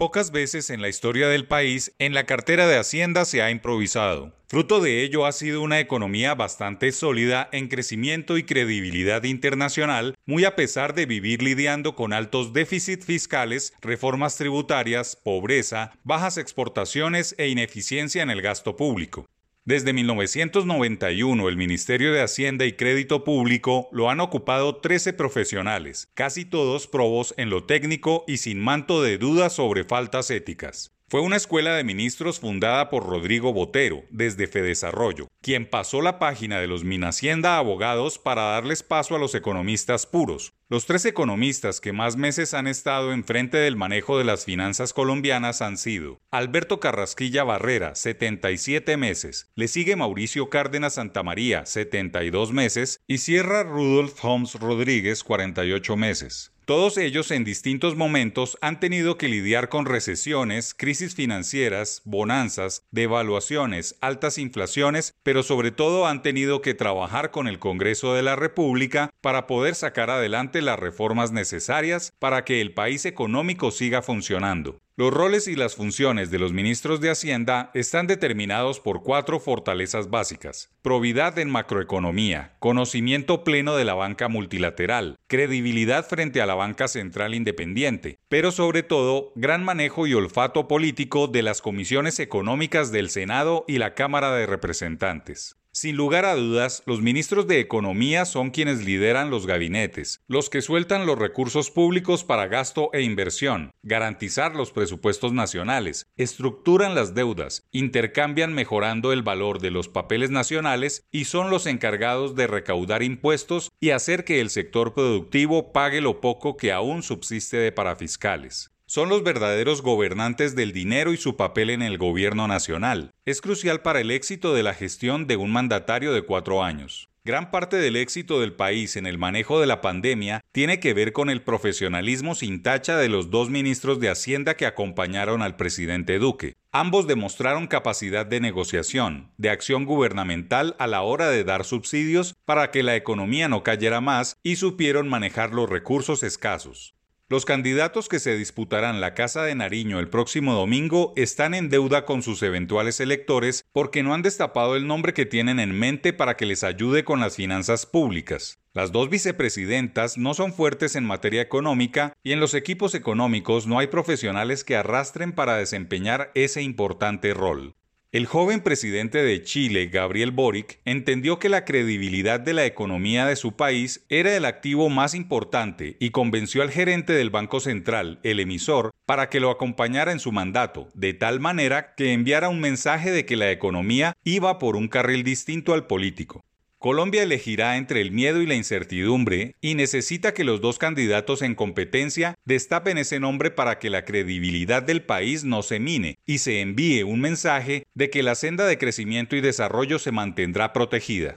Pocas veces en la historia del país en la cartera de Hacienda se ha improvisado. Fruto de ello ha sido una economía bastante sólida en crecimiento y credibilidad internacional, muy a pesar de vivir lidiando con altos déficits fiscales, reformas tributarias, pobreza, bajas exportaciones e ineficiencia en el gasto público. Desde 1991, el Ministerio de Hacienda y Crédito Público lo han ocupado 13 profesionales, casi todos probos en lo técnico y sin manto de dudas sobre faltas éticas. Fue una escuela de ministros fundada por Rodrigo Botero desde Fedesarrollo, quien pasó la página de los Minacienda abogados para darles paso a los economistas puros. Los tres economistas que más meses han estado enfrente del manejo de las finanzas colombianas han sido Alberto Carrasquilla Barrera, 77 meses, le sigue Mauricio Cárdenas Santamaría, 72 meses, y cierra Rudolf Holmes Rodríguez, 48 meses. Todos ellos en distintos momentos han tenido que lidiar con recesiones, crisis financieras, bonanzas, devaluaciones, altas inflaciones, pero sobre todo han tenido que trabajar con el Congreso de la República para poder sacar adelante las reformas necesarias para que el país económico siga funcionando. Los roles y las funciones de los ministros de Hacienda están determinados por cuatro fortalezas básicas. Probidad en macroeconomía, conocimiento pleno de la banca multilateral, credibilidad frente a la banca central independiente, pero sobre todo gran manejo y olfato político de las comisiones económicas del Senado y la Cámara de Representantes. Sin lugar a dudas, los ministros de Economía son quienes lideran los gabinetes, los que sueltan los recursos públicos para gasto e inversión, garantizar los presupuestos nacionales, estructuran las deudas, intercambian mejorando el valor de los papeles nacionales y son los encargados de recaudar impuestos y hacer que el sector productivo pague lo poco que aún subsiste de parafiscales son los verdaderos gobernantes del dinero y su papel en el gobierno nacional. Es crucial para el éxito de la gestión de un mandatario de cuatro años. Gran parte del éxito del país en el manejo de la pandemia tiene que ver con el profesionalismo sin tacha de los dos ministros de Hacienda que acompañaron al presidente Duque. Ambos demostraron capacidad de negociación, de acción gubernamental a la hora de dar subsidios para que la economía no cayera más y supieron manejar los recursos escasos. Los candidatos que se disputarán la Casa de Nariño el próximo domingo están en deuda con sus eventuales electores porque no han destapado el nombre que tienen en mente para que les ayude con las finanzas públicas. Las dos vicepresidentas no son fuertes en materia económica y en los equipos económicos no hay profesionales que arrastren para desempeñar ese importante rol. El joven presidente de Chile, Gabriel Boric, entendió que la credibilidad de la economía de su país era el activo más importante y convenció al gerente del Banco Central, el emisor, para que lo acompañara en su mandato, de tal manera que enviara un mensaje de que la economía iba por un carril distinto al político. Colombia elegirá entre el miedo y la incertidumbre y necesita que los dos candidatos en competencia destapen ese nombre para que la credibilidad del país no se mine y se envíe un mensaje de que la senda de crecimiento y desarrollo se mantendrá protegida.